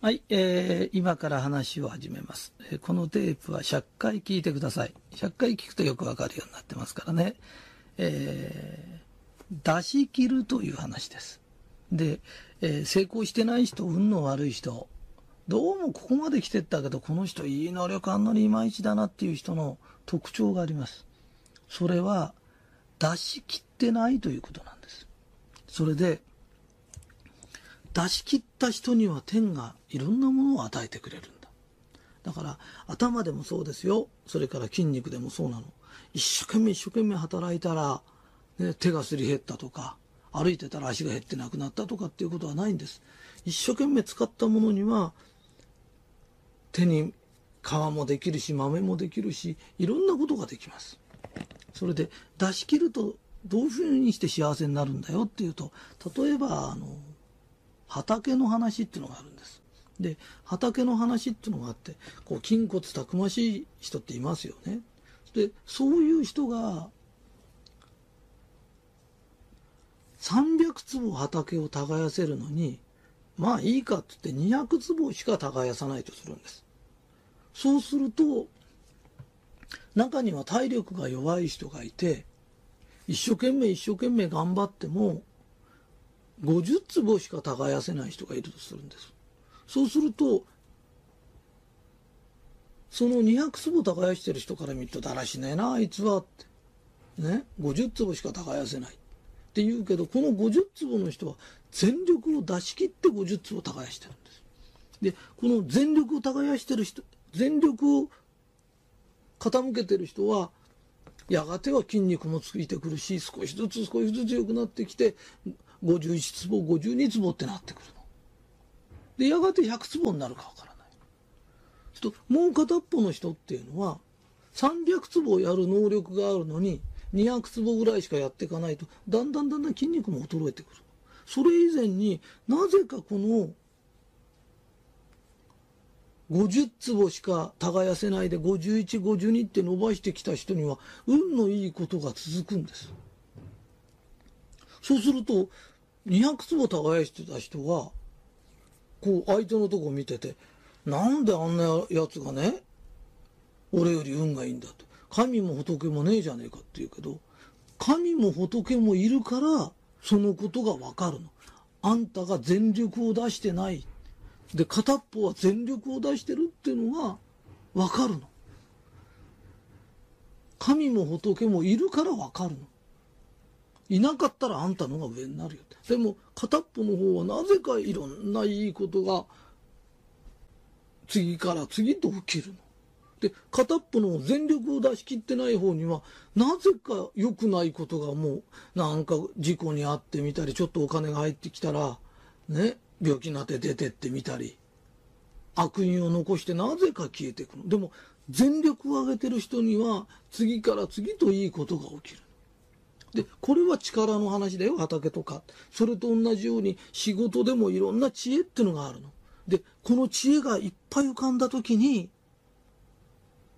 はい、えー、今から話を始めます。えーこのテープは100回聞いてください。100回聞くとよくわかるようになってますからね。えー、出し切るという話です。で、えー成功してない人、運の悪い人、どうもここまで来てったけど、この人いい能力あんのにいまいちだなっていう人の特徴があります。それは、出し切ってないということなんです。それで、出し切った人には天がいろんなものを与えてくれるんだ。だから頭でもそうですよ。それから筋肉でもそうなの。一生懸命一生懸命働いたら、ね、手がすり減ったとか、歩いてたら足が減ってなくなったとかっていうことはないんです。一生懸命使ったものには、手に皮もできるし豆もできるし、いろんなことができます。それで出し切るとどういうふうにして幸せになるんだよっていうと、例えばあの、畑の話っていうのがあるんです。で、畑の話っていうのがあって、こう、筋骨たくましい人っていますよね。で、そういう人が、300坪畑を耕せるのに、まあいいかって言って200坪しか耕さないとするんです。そうすると、中には体力が弱い人がいて、一生懸命一生懸命頑張っても、50坪しか耕せない人がいるとするんです。そうすると、その200坪耕してる人から見るとだらしねえな、あいつはって。ね？50坪しか耕せない。って言うけど、この50坪の人は全力を出し切って50坪耕してるんです。で、この全力を耕してる人、全力を傾けてる人は、やがては筋肉もついてくるし、少しずつ少しずつ良くなってきて、51坪、52坪ってなってくるの。で、やがて100坪になるかわからない。ちょっと、もう片っぽの人っていうのは、300坪やる能力があるのに、200坪ぐらいしかやっていかないと、だんだんだんだん筋肉も衰えてくる。それ以前になぜかこの、50坪しか耕せないで51、52って伸ばしてきた人には運のいいことが続くんです。そうすると、200坪耕してた人が、こう相手のとこ見てて、なんであんなやつがね、俺より運がいいんだと。神も仏もねえじゃねえかって言うけど、神も仏もいるから、そのことがわかるの。あんたが全力を出してない。で、片っぽは全力を出してるっていうのがわかるの。神も仏もいるからわかるの。いなかったらあんたのが上になるよ。でも、片っぽの方はなぜかいろんないいことが、次から次と起きるの。で、片っぽの全力を出し切ってない方には、なぜか良くないことがもう、なんか事故に遭ってみたり、ちょっとお金が入ってきたら、ね、病気になって出てってみたり、悪因を残してなぜか消えていくの。でも、全力を上げてる人には、次から次といいことが起きる。で、これは力の話だよ、畑とか。それと同じように仕事でもいろんな知恵ってのがあるの。で、この知恵がいっぱい浮かんだ時に、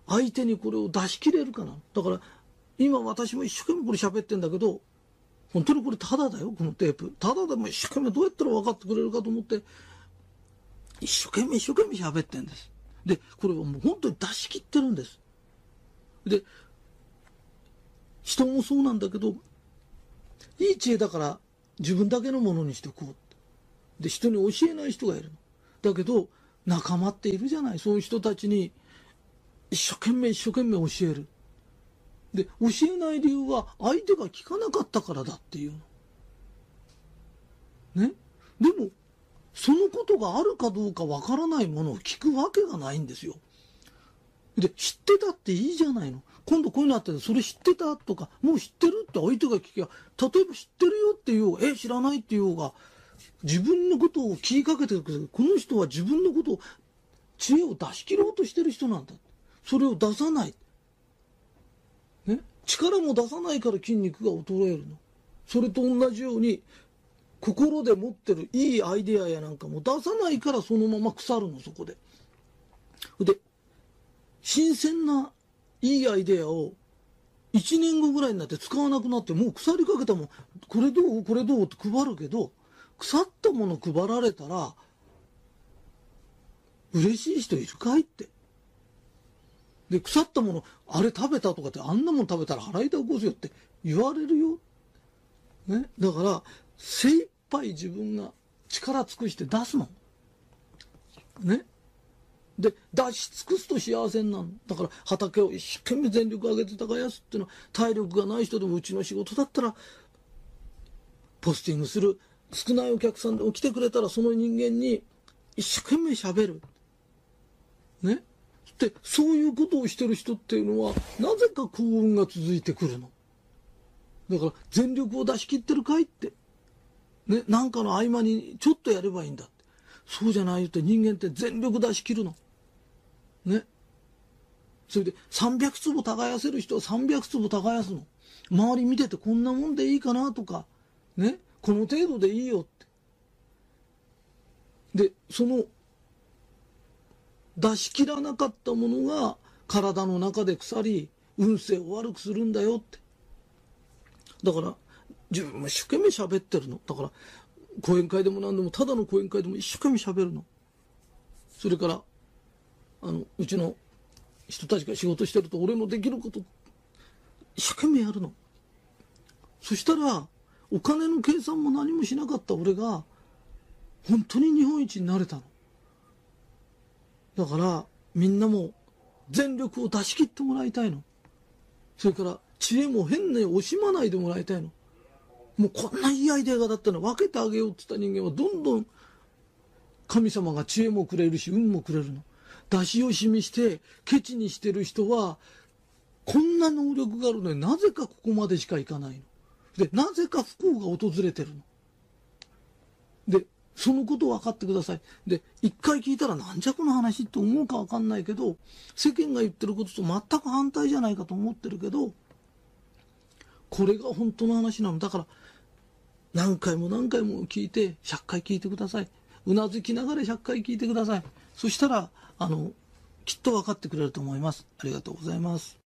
相手にこれを出し切れるかな。だから、今私も一生懸命これ喋ってんだけど、本当にこれただだよ、このテープ。ただでも一生懸命どうやったら分かってくれるかと思って、一生懸命一生懸命喋ってんです。で、これはもう本当に出し切ってるんです。で、人もそうなんだけど、いい知恵だから自分だけのものにしておこうって。で、人に教えない人がいるの。だけど、仲間っているじゃない。そういう人たちに一生懸命一生懸命教える。で、教えない理由は相手が聞かなかったからだっていうの。ね？でも、そのことがあるかどうかわからないものを聞くわけがないんですよ。で、知ってたっていいじゃないの。今度こういうのあってそれ知ってたとか、もう知ってるって相手が聞きゃ、例えば知ってるよって言おうが、え、知らないって言おうが、自分のことを気にかけてるけど、この人は自分のことを、知恵を出し切ろうとしてる人なんだ。それを出さない。ね？力も出さないから筋肉が衰えるの。それと同じように、心で持ってるいいアイデアやなんかも出さないからそのまま腐るの、そこで。で、新鮮ないいアイデアを一年後ぐらいになって使わなくなって、もう腐りかけたもん、これどう？これどう？って配るけど、腐ったもの配られたら、嬉しい人いるかいって。で、腐ったもの、あれ食べたとかって、あんなもん食べたら腹痛起こすよって言われるよ。ね。だから、精一杯自分が力尽くして出すの。ね。で、出し尽くすと幸せになるだから畑を一生懸命全力上げて耕すっていうのは体力がない人でもうちの仕事だったらポスティングする少ないお客さんでも来てくれたらその人間に一生懸命喋る。ね？で、そういうことをしてる人っていうのはなぜか幸運が続いてくるの。だから全力を出し切ってるかいって。ね？なんかの合間にちょっとやればいいんだって。そうじゃないって人間って全力出し切るの。ね。それで300坪耕せる人は300坪耕すの。周り見ててこんなもんでいいかなとか、ね。この程度でいいよって。で、その出し切らなかったものが体の中で腐り、運勢を悪くするんだよって。だから、自分も一生懸命喋ってるの。だから、講演会でも何でも、ただの講演会でも一生懸命喋るの。それから、あの、うちの人たちが仕事してると、俺のできること、一生懸命やるの。そしたら、お金の計算も何もしなかった俺が、本当に日本一になれたの。だから、みんなも全力を出し切ってもらいたいの。それから、知恵も変に惜しまないでもらいたいの。もうこんないいアイデアがだったら分けてあげようって言った人間はどんどん神様が知恵もくれるし運もくれるの。出し惜しみしてケチにしてる人はこんな能力があるのになぜかここまでしかいかないの。で、なぜか不幸が訪れてるの。で、そのことを分かってください。で、一回聞いたらなんじゃこの話って思うか分かんないけど、世間が言ってることと全く反対じゃないかと思ってるけど、これが本当の話なの。だから、何回も何回も聞いて、100回聞いてください。うなずきながら100回聞いてください。そしたら、あの、きっと分かってくれると思います。ありがとうございます。